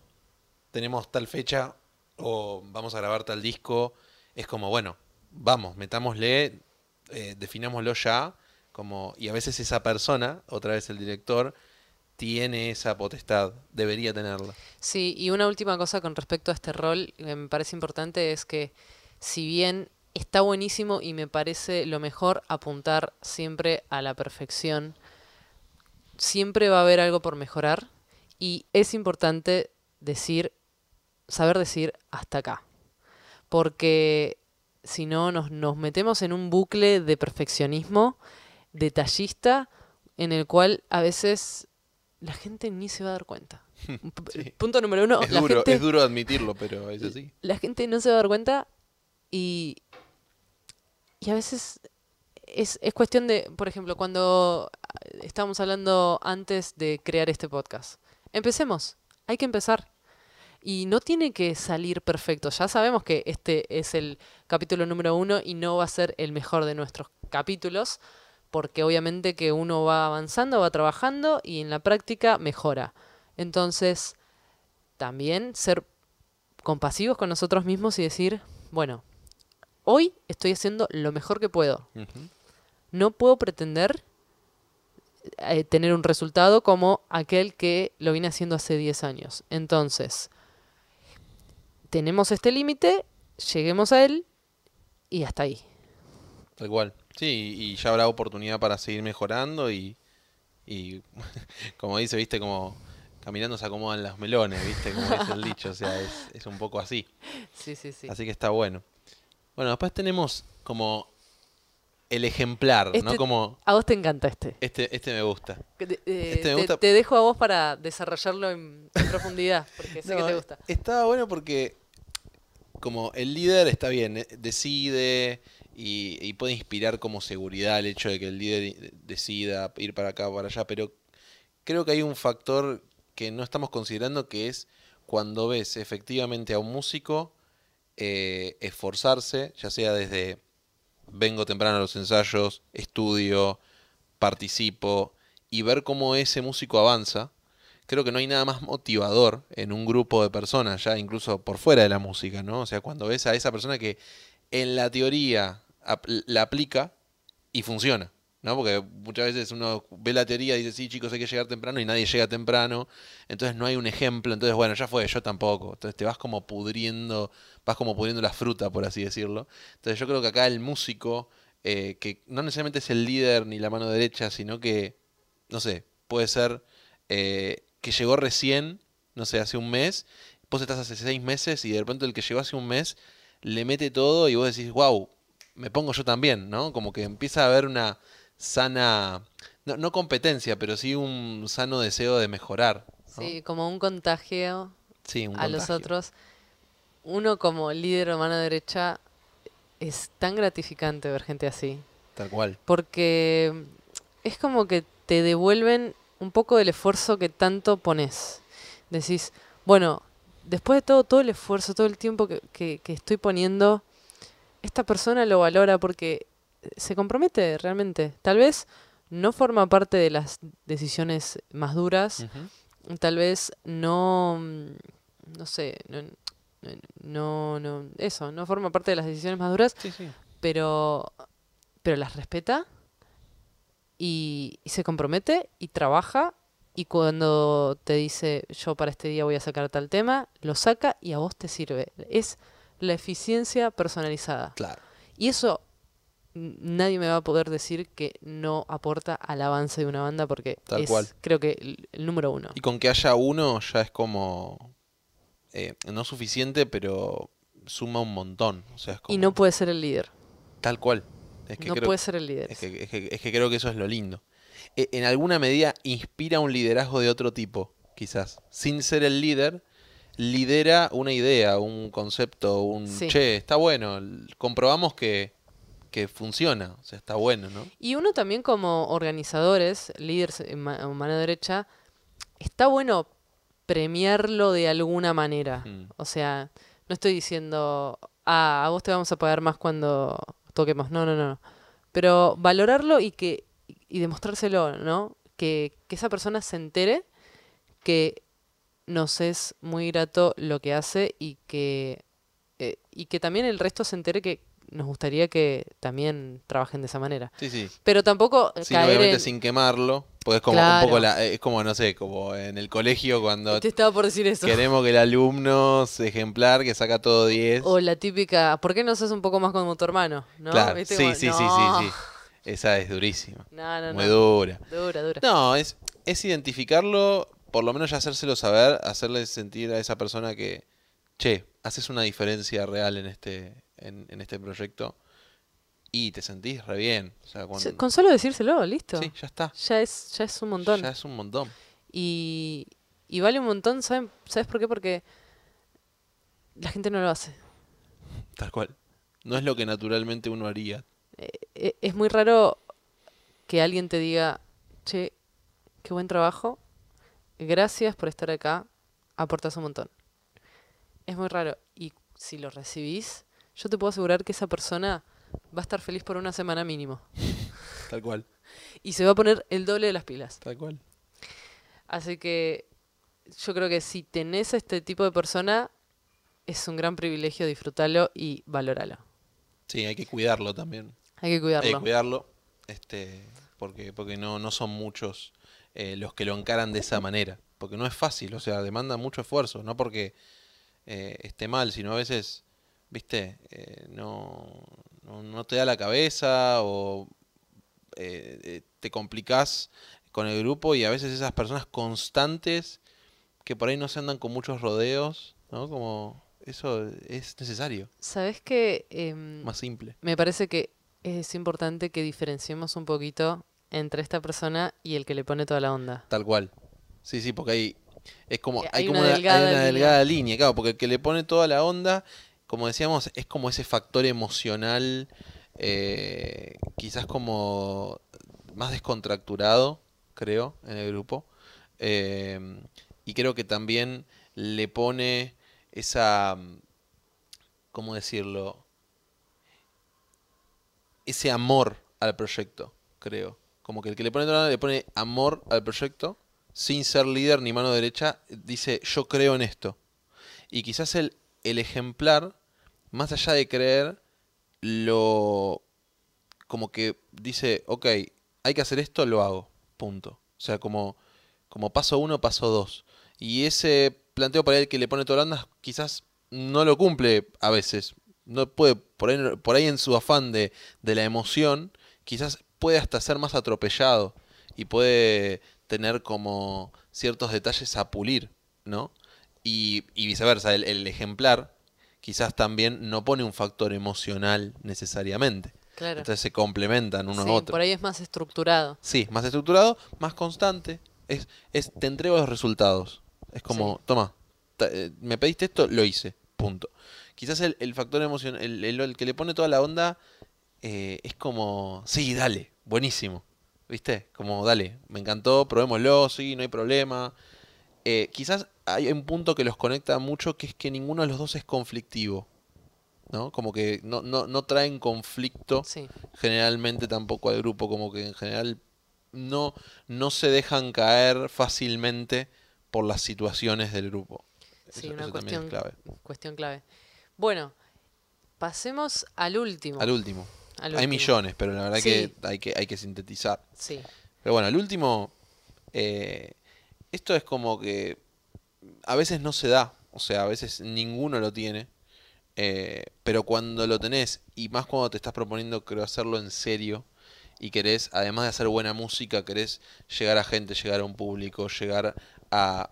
tenemos tal fecha o vamos a grabar tal disco, es como, bueno, vamos, metámosle eh, definámoslo ya, como, y a veces esa persona, otra vez el director, tiene esa potestad, debería tenerla. Sí, y una última cosa con respecto a este rol que me parece importante es que si bien está buenísimo y me parece lo mejor apuntar siempre a la perfección, siempre va a haber algo por mejorar y es importante decir, saber decir hasta acá, porque si no nos, nos metemos en un bucle de perfeccionismo detallista en el cual a veces la gente ni se va a dar cuenta. Sí. Punto número uno, es, la duro, gente es duro admitirlo, pero es así. la gente no se va a dar cuenta y, y a veces es, es cuestión de, por ejemplo, cuando estábamos hablando antes de crear este podcast, empecemos, hay que empezar. Y no tiene que salir perfecto. Ya sabemos que este es el capítulo número uno y no va a ser el mejor de nuestros capítulos, porque obviamente que uno va avanzando, va trabajando y en la práctica mejora. Entonces, también ser compasivos con nosotros mismos y decir, bueno, hoy estoy haciendo lo mejor que puedo. No puedo pretender eh, tener un resultado como aquel que lo vine haciendo hace 10 años. Entonces, tenemos este límite, lleguemos a él y hasta ahí. Tal cual. Sí, y ya habrá oportunidad para seguir mejorando y, y como dice, viste, como caminando se acomodan las melones, viste, como dice el dicho, o sea, es, es un poco así. Sí, sí, sí. Así que está bueno. Bueno, después tenemos como el ejemplar, ¿no? Este- Como A vos te encanta este. este, este me gusta. Eh, Este me gusta- te, dejo a vos para desarrollarlo en, en profundidad, porque sé que te gusta. Estaba bueno porque como el líder está bien, eh, decide y, puede inspirar como seguridad el hecho de que el líder decida ir para acá o para allá, pero creo que hay un factor que no estamos considerando que es cuando ves efectivamente a un músico eh, esforzarse, ya sea desde vengo temprano a los ensayos, estudio, participo y ver cómo ese músico avanza, creo que no hay nada más motivador en un grupo de personas, ya incluso por fuera de la música, ¿no? O sea, cuando ves a esa persona que en la teoría la aplica y funciona, ¿no? Porque muchas veces uno ve la teoría y dice, sí, chicos, hay que llegar temprano y nadie llega temprano, entonces no hay un ejemplo, entonces, bueno, ya fue, yo tampoco, entonces te vas como pudriendo, vas como pudriendo la fruta, por así decirlo. Entonces yo creo que acá el músico, eh, que no necesariamente es el líder ni la mano derecha, sino que, no sé, puede ser eh, que llegó recién, no sé, hace un mes, vos estás hace seis meses y de repente el que llegó hace un mes le mete todo y vos decís, wow, me pongo yo también, ¿no? Como que empieza a haber una sana, no, no competencia, pero sí un sano deseo de mejorar. ¿no? Sí, como un contagio Sí, un a los otros. Uno como líder o mano derecha es tan gratificante ver gente así. Tal cual. Porque es como que te devuelven un poco del esfuerzo que tanto pones. Decís, bueno, después de todo, todo el esfuerzo, todo el tiempo que, que- que estoy poniendo, esta persona lo valora porque se compromete realmente. Tal vez no forma parte de las decisiones más duras, tal vez no, mm, no sé, no, no, no, eso, no forma parte de las decisiones más duras, Sí, sí. pero, pero las respeta y, y se compromete y trabaja y cuando te dice yo para este día voy a sacar tal tema, lo saca y a vos te sirve. Es la eficiencia personalizada. Claro. Y eso nadie me va a poder decir que no aporta al avance de una banda porque Tal es cual. creo que el, el número uno. Y con que haya uno ya es como, eh, no suficiente, pero suma un montón. O sea, es como, Y no puede ser el líder. Tal cual. Es que no creo- puede ser el líder. Es que, es que- es que creo que eso es lo lindo. E- En alguna medida inspira un liderazgo de otro tipo, quizás. Sin ser el líder, lidera una idea, un concepto, un... Sí. Che, está bueno, comprobamos que, que funciona, o sea, está bueno, ¿no? Y uno también como organizadores, líderes en mano derecha, está bueno premiarlo de alguna manera. Mm. O sea, no estoy diciendo, ah, a vos te vamos a pagar más cuando toquemos. No, no, no. no. Pero valorarlo y que y demostrárselo, ¿no? Que, que esa persona se entere que nos es muy grato lo que hace y que, eh, y que también el resto se entere que nos gustaría que también trabajen de esa manera. Sí, sí. Pero tampoco Sí, caer obviamente en... sin quemarlo. Porque es como Claro. un poco la, es como, no sé, como en el colegio cuando Te estaba por decir eso. queremos que el alumno sea ejemplar, que saca todo 10. O la típica, ¿por qué no sos un poco más como tu hermano? ¿No? claro, ¿Viste? sí, Como, sí, sí, no. sí, sí. Esa es durísima. No, no, Muy dura. Dura, dura. No, es, es identificarlo, por lo menos ya hacérselo saber, hacerle sentir a esa persona que, che, haces una diferencia real en este, en, en este proyecto y te sentís re bien. O sea, cuando- Se- Con solo decírselo, listo. Sí, ya está. Ya es, ya es un montón. Ya es un montón. Y, y vale un montón, ¿saben? ¿sabes por qué? Porque la gente no lo hace. Tal cual. No es lo que naturalmente uno haría. E- Es muy raro que alguien te diga, che, qué buen trabajo, gracias por estar acá, aportas un montón. Es muy raro. Y si lo recibís, yo te puedo asegurar que esa persona va a estar feliz por una semana mínimo. Tal cual. Y se va a poner el doble de las pilas. Tal cual. Así que yo creo que si tenés a este tipo de persona, es un gran privilegio disfrutarlo y valorarlo. Sí, hay que cuidarlo también. Hay que Hay cuidarlo. que cuidarlo. Este, porque, porque no, no son muchos eh, los que lo encaran de esa manera. Porque no es fácil, o sea, demanda mucho esfuerzo. No porque eh, esté mal, sino a veces, viste, Eh, no, no, no te da la cabeza o te complicás con el grupo y a veces esas personas constantes que por ahí no se andan con muchos rodeos, ¿no? Como eso es necesario, ¿Sabes qué? Em, más simple. me parece que es importante que diferenciemos un poquito entre esta persona y el que le pone toda la onda. Tal cual. Sí, sí, porque hay es como hay, hay como una una, delgada hay una línea. delgada línea, claro, porque el que le pone toda la onda, como decíamos, es como ese factor emocional, eh, quizás como más descontracturado, creo, en el grupo. Eh, y creo que también le pone esa, ¿cómo decirlo? Ese amor al proyecto, creo. Como que el que le pone le pone amor al proyecto, sin ser líder ni mano derecha, dice yo creo en esto. Y quizás el, el ejemplar, más allá de creer, lo como que dice, ok, hay que hacer esto, lo hago. Punto. O sea, como, como paso uno, paso dos. Y ese planteo para el que le pone toda la onda, quizás no lo cumple a veces. No puede, por ahí, por ahí en su afán de, de la emoción, quizás puede hasta ser más atropellado y puede tener como ciertos detalles a pulir, ¿no? Y, y viceversa, el, el ejemplar quizás también no pone un factor emocional necesariamente. Claro. Entonces se complementan uno Sí, a otro. por ahí es más estructurado. Sí, más estructurado, más constante. Es, es te entrego los resultados. Es como, Sí. toma, eh, me pediste esto, lo hice. Punto. Quizás el, el factor emocional, el, el- el que le pone toda la onda, eh, es como, sí, dale, buenísimo. ¿Viste? Como, dale, me encantó, probémoslo, sí, no hay problema. Eh, quizás hay un punto que los conecta mucho, que es que ninguno de los dos es conflictivo. ¿No? Como que no, no, no traen conflicto Sí. generalmente tampoco al grupo, como que en general no, no se dejan caer fácilmente por las situaciones del grupo. Sí, Eso- una eso cuestión, es clave. cuestión clave. Bueno, pasemos al último. Al último. Hay millones, pero la verdad Sí. que, hay que hay que sintetizar. Sí. Pero bueno, el último, eh, esto es como que a veces no se da, o sea, a veces ninguno lo tiene, eh, pero cuando lo tenés, y más cuando te estás proponiendo, creo, hacerlo en serio, y querés, además de hacer buena música, querés llegar a gente, llegar a un público, llegar a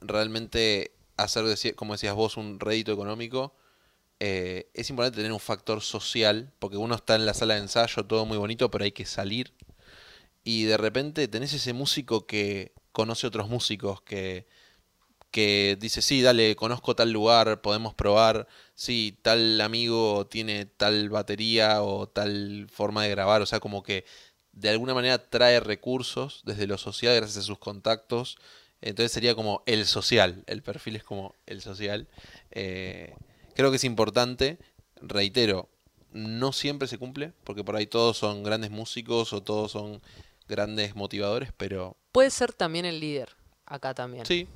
realmente hacer, como decías vos, un rédito económico, eh, es importante tener un factor social, porque uno está en la sala de ensayo, todo muy bonito, pero hay que salir y de repente tenés ese músico que conoce otros músicos, que, que dice, sí, dale, conozco tal lugar, podemos probar, sí, tal amigo tiene tal batería o tal forma de grabar, o sea, como que de alguna manera trae recursos desde lo social gracias a sus contactos. Entonces sería como el social, el perfil es como el social. Eh, creo que es importante, reitero, no siempre se cumple, porque por ahí todos son grandes músicos o todos son grandes motivadores, pero Puede ser también el líder, acá también. sí, sí,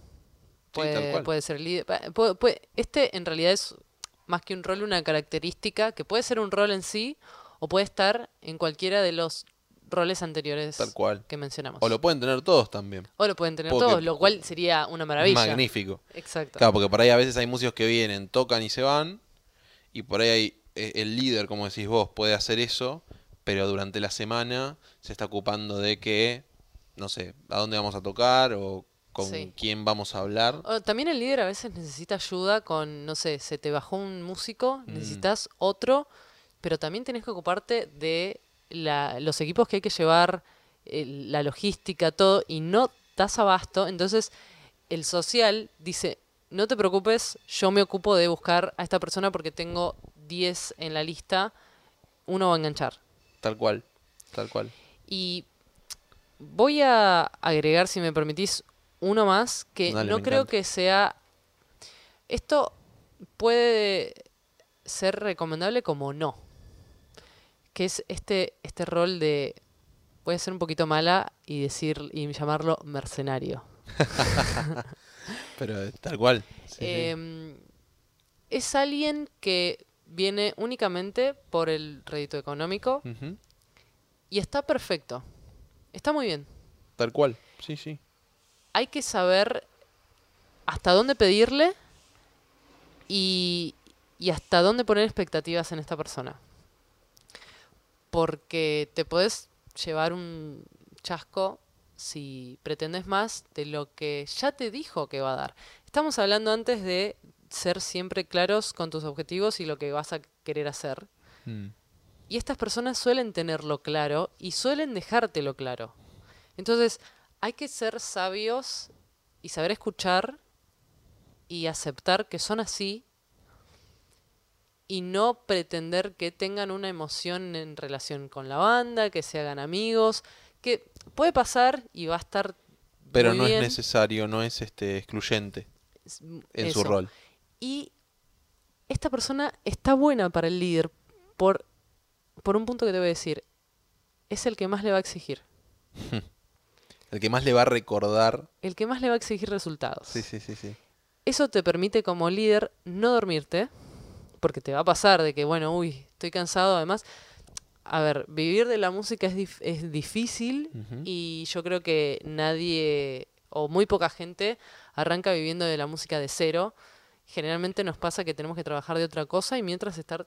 tal puede, cual. puede ser líder. puede- puede- este en realidad es más que un rol, una característica que puede ser un rol en sí o puede estar en cualquiera de los roles anteriores Tal cual. que mencionamos. O lo pueden tener todos también. O lo pueden tener Porque- todos, lo cual sería una maravilla. Magnífico. Exacto. Claro, porque por ahí a veces hay músicos que vienen, tocan y se van, y por ahí hay, eh, el líder, como decís vos, puede hacer eso, pero durante la semana se está ocupando de que, no sé, a dónde vamos a tocar o con Sí. quién vamos a hablar. O también el líder a veces necesita ayuda con, no sé, se te bajó un músico, Mm. necesitas otro, pero también tenés que ocuparte de la- los equipos que hay que llevar, eh, la logística, todo, y no das abasto. Entonces, el social dice, no te preocupes, yo me ocupo de buscar a esta persona porque tengo 10 en la lista, uno va a enganchar. Tal cual, tal cual. Y voy a agregar, si me permitís, uno más que Dale, no creo encanta. que sea... Esto puede ser recomendable como no. Que es este, este rol de... Voy a ser un poquito mala y decir y llamarlo mercenario. Pero tal cual. sí, sí. Em, Es alguien que viene únicamente por el rédito económico y está perfecto. Está muy bien. Tal cual, sí, sí. hay que saber hasta dónde pedirle y, y hasta dónde poner expectativas en esta persona. Porque te puedes llevar un chasco si pretendes más de lo que ya te dijo que va a dar. Estamos hablando antes de ser siempre claros con tus objetivos y lo que vas a querer hacer. Mm, Y estas personas suelen tenerlo claro y suelen dejártelo claro. Entonces, hay que ser sabios y saber escuchar y aceptar que son así y no pretender que tengan una emoción en relación con la banda, que se hagan amigos, que puede pasar y va a estar Pero muy no bien. es necesario, no es este excluyente en su rol. Y esta persona está buena para el líder por, por un punto que te voy a decir. Es el que más le va a exigir. El que más le va a recordar. El que más le va a exigir resultados. Sí, sí, sí, sí. Eso te permite como líder no dormirte, porque te va a pasar de que, bueno, uy, estoy cansado. Además, a ver, vivir de la música es, dif- es difícil y yo creo que nadie o muy poca gente arranca viviendo de la música de cero. Generalmente nos pasa que tenemos que trabajar de otra cosa y mientras estar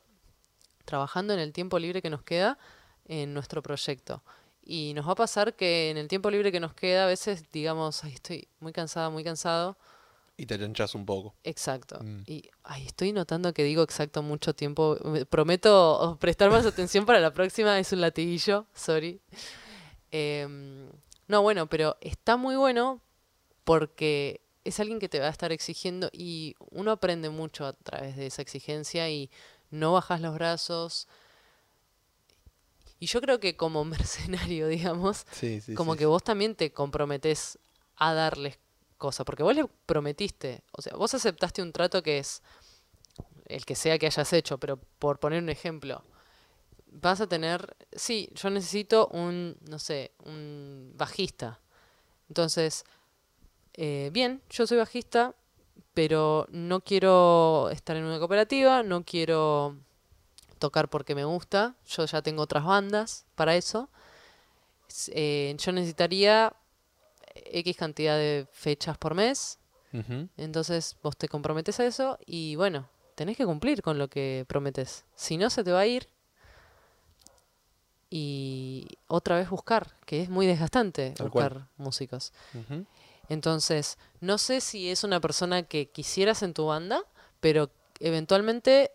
trabajando en el tiempo libre que nos queda en nuestro proyecto. Y nos va a pasar que en el tiempo libre que nos queda a veces digamos, ay, estoy muy cansada, muy cansado. Y te chanchas un poco. Exacto. Mm. Y ay, estoy notando que digo exacto mucho tiempo. Me- Prometo prestar más atención para la próxima. Es un latiguillo, sorry. Em, no, bueno, pero está muy bueno porque es alguien que te va a estar exigiendo y uno aprende mucho a través de esa exigencia y no bajas los brazos. Y yo creo que como mercenario, digamos, Sí, sí. como sí, que vos también te comprometés a darles cosas, porque vos le prometiste, o sea, vos aceptaste un trato que es el que sea que hayas hecho, pero por poner un ejemplo, vas a tener, sí, yo necesito un, no sé, un bajista. Entonces, eh, bien, yo soy bajista, pero no quiero estar en una cooperativa, no quiero tocar porque me gusta, yo ya tengo otras bandas para eso. Eh, yo necesitaría X cantidad de fechas por mes, entonces vos te comprometes a eso y bueno, tenés que cumplir con lo que prometes. Si no, se te va a ir y otra vez buscar, que es muy desgastante Tal cual. buscar músicos. Entonces, no sé si es una persona que quisieras en tu banda, pero eventualmente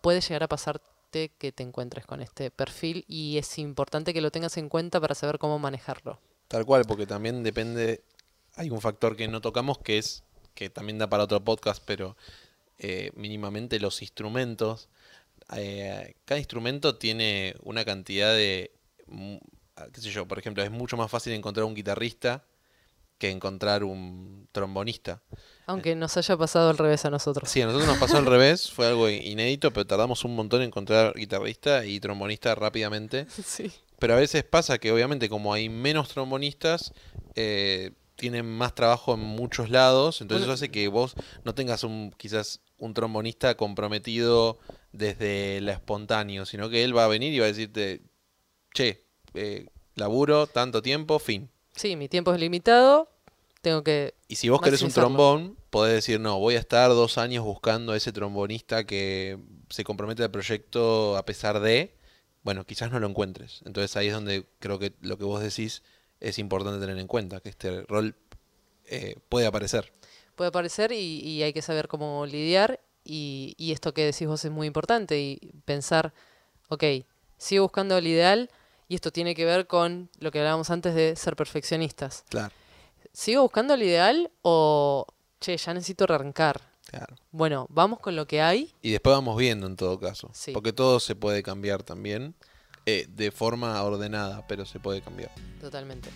puede llegar a pasarte que te encuentres con este perfil y es importante que lo tengas en cuenta para saber cómo manejarlo. Tal cual, porque también depende. Hay un factor que no tocamos que es. que también da para otro podcast, pero eh, mínimamente los instrumentos. eh, cada instrumento tiene una cantidad de. mm, qué sé yo, por ejemplo, es mucho más fácil encontrar un guitarrista que encontrar un trombonista. Aunque nos haya pasado al revés a nosotros. Sí, a nosotros nos pasó al revés, fue algo inédito, pero tardamos un montón en encontrar guitarrista y trombonista rápidamente. Sí. Pero a veces pasa que obviamente como hay menos trombonistas, eh, tienen más trabajo en muchos lados, entonces Bueno. eso hace que vos no tengas un quizás un trombonista comprometido desde la espontáneo, sino que él va a venir y va a decirte, che, eh, laburo tanto tiempo, fin. Sí, mi tiempo es limitado, tengo que... Y si vos querés un trombón, podés decir, no, voy a estar dos años buscando a ese trombonista que se compromete al proyecto a pesar de, bueno, quizás no lo encuentres. Entonces ahí es donde creo que lo que vos decís es importante tener en cuenta, que este rol eh, puede aparecer. puede aparecer y, y hay que saber cómo lidiar y, y esto que decís vos es muy importante y pensar, ok, sigo buscando el ideal y esto tiene que ver con lo que hablábamos antes de ser perfeccionistas. Claro, ¿Sigo buscando el ideal o, che, ya necesito arrancar? Claro. Bueno, vamos con lo que hay. Y después vamos viendo en todo caso. Sí. Porque todo se puede cambiar también. eh, de forma ordenada, pero se puede cambiar. Totalmente.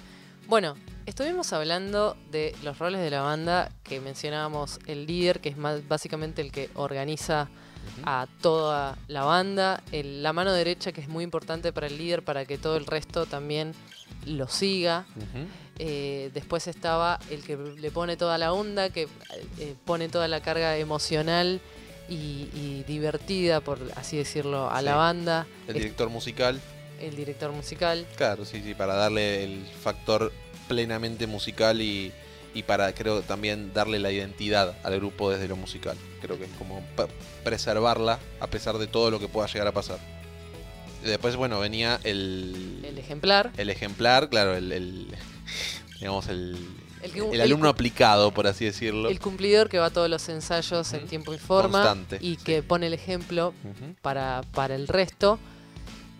Bueno, estuvimos hablando de los roles de la banda que mencionábamos el líder, que es más básicamente el que organiza a toda la banda, el- la mano derecha que es muy importante para el líder para que todo el resto también lo siga. Ujú. Eh, después estaba el que le pone toda la onda, que eh, pone toda la carga emocional y, y divertida, por así decirlo, a la banda. El Es- director musical, el director musical. claro, sí, sí, para darle el factor plenamente musical y, y para, creo, también darle la identidad al grupo desde lo musical. Creo que es como preservarla a pesar de todo lo que pueda llegar a pasar. Después, bueno, venía el, El ejemplar. el ejemplar, claro, el, el- digamos, el, El que- el el alumno aplicado, por así decirlo. El cumplidor que va a todos los ensayos en tiempo y forma Constante, y sí. que pone el ejemplo para, para el resto.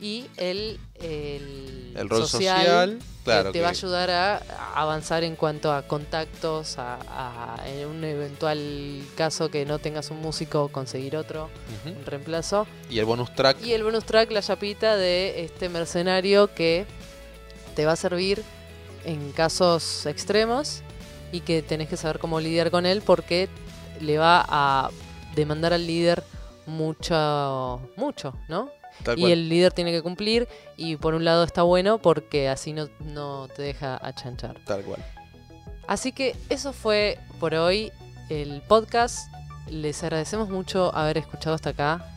Y el, el, El rol social, claro. que te va a ayudar a avanzar en cuanto a contactos, a, a- en un eventual caso que no tengas un músico, conseguir otro, un reemplazo. Y el bonus track, Y el bonus track, la chapita de este mercenario que te va a servir en casos extremos y que tenés que saber cómo lidiar con él porque le va a demandar al líder mucho, mucho, ¿no? tal Y cual. el líder tiene que cumplir y por un lado está bueno porque así no, no te deja achanchar. Tal cual. Así que eso fue por hoy el podcast. Les agradecemos mucho haber escuchado hasta acá.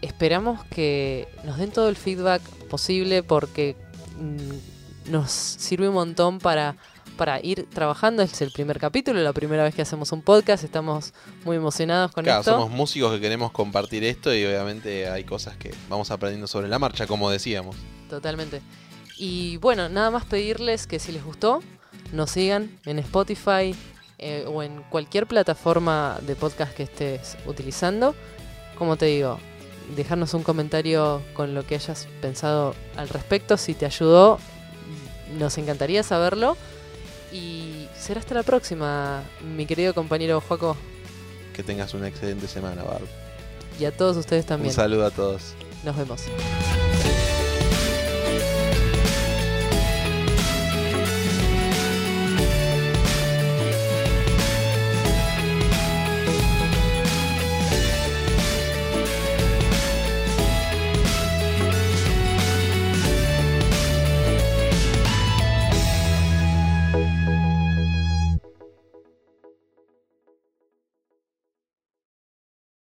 Esperamos que nos den todo el feedback posible porque mm, nos sirve un montón para, para ir trabajando. Este es el primer capítulo, la primera vez que hacemos un podcast. Estamos muy emocionados con Claro, esto. somos músicos que queremos compartir esto y obviamente hay cosas que vamos aprendiendo sobre la marcha, como decíamos. Totalmente. Y bueno, nada más pedirles que si les gustó, nos sigan en Spotify eh, o en cualquier plataforma de podcast que estés utilizando. Como te digo, dejarnos un comentario con lo que hayas pensado al respecto. Si te ayudó, nos encantaría saberlo. Y será hasta la próxima, mi querido compañero Joaco. Que tengas una excelente semana, Barb. Y a todos ustedes también. Un saludo a todos. Nos vemos.